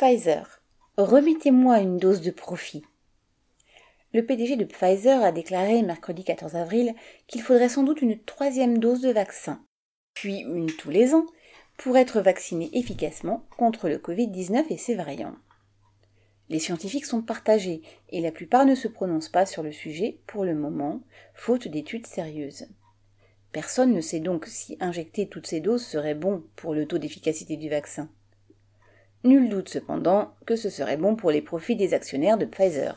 Pfizer. Remettez-moi une dose de profit. Le PDG de Pfizer a déclaré mercredi 14 avril qu'il faudrait sans doute une troisième dose de vaccin, puis une tous les ans, pour être vacciné efficacement contre le Covid-19 et ses variants. Les scientifiques sont partagés et la plupart ne se prononcent pas sur le sujet pour le moment, faute d'études sérieuses. Personne ne sait donc si injecter toutes ces doses serait bon pour le taux d'efficacité du vaccin. Nul doute cependant que ce serait bon pour les profits des actionnaires de Pfizer.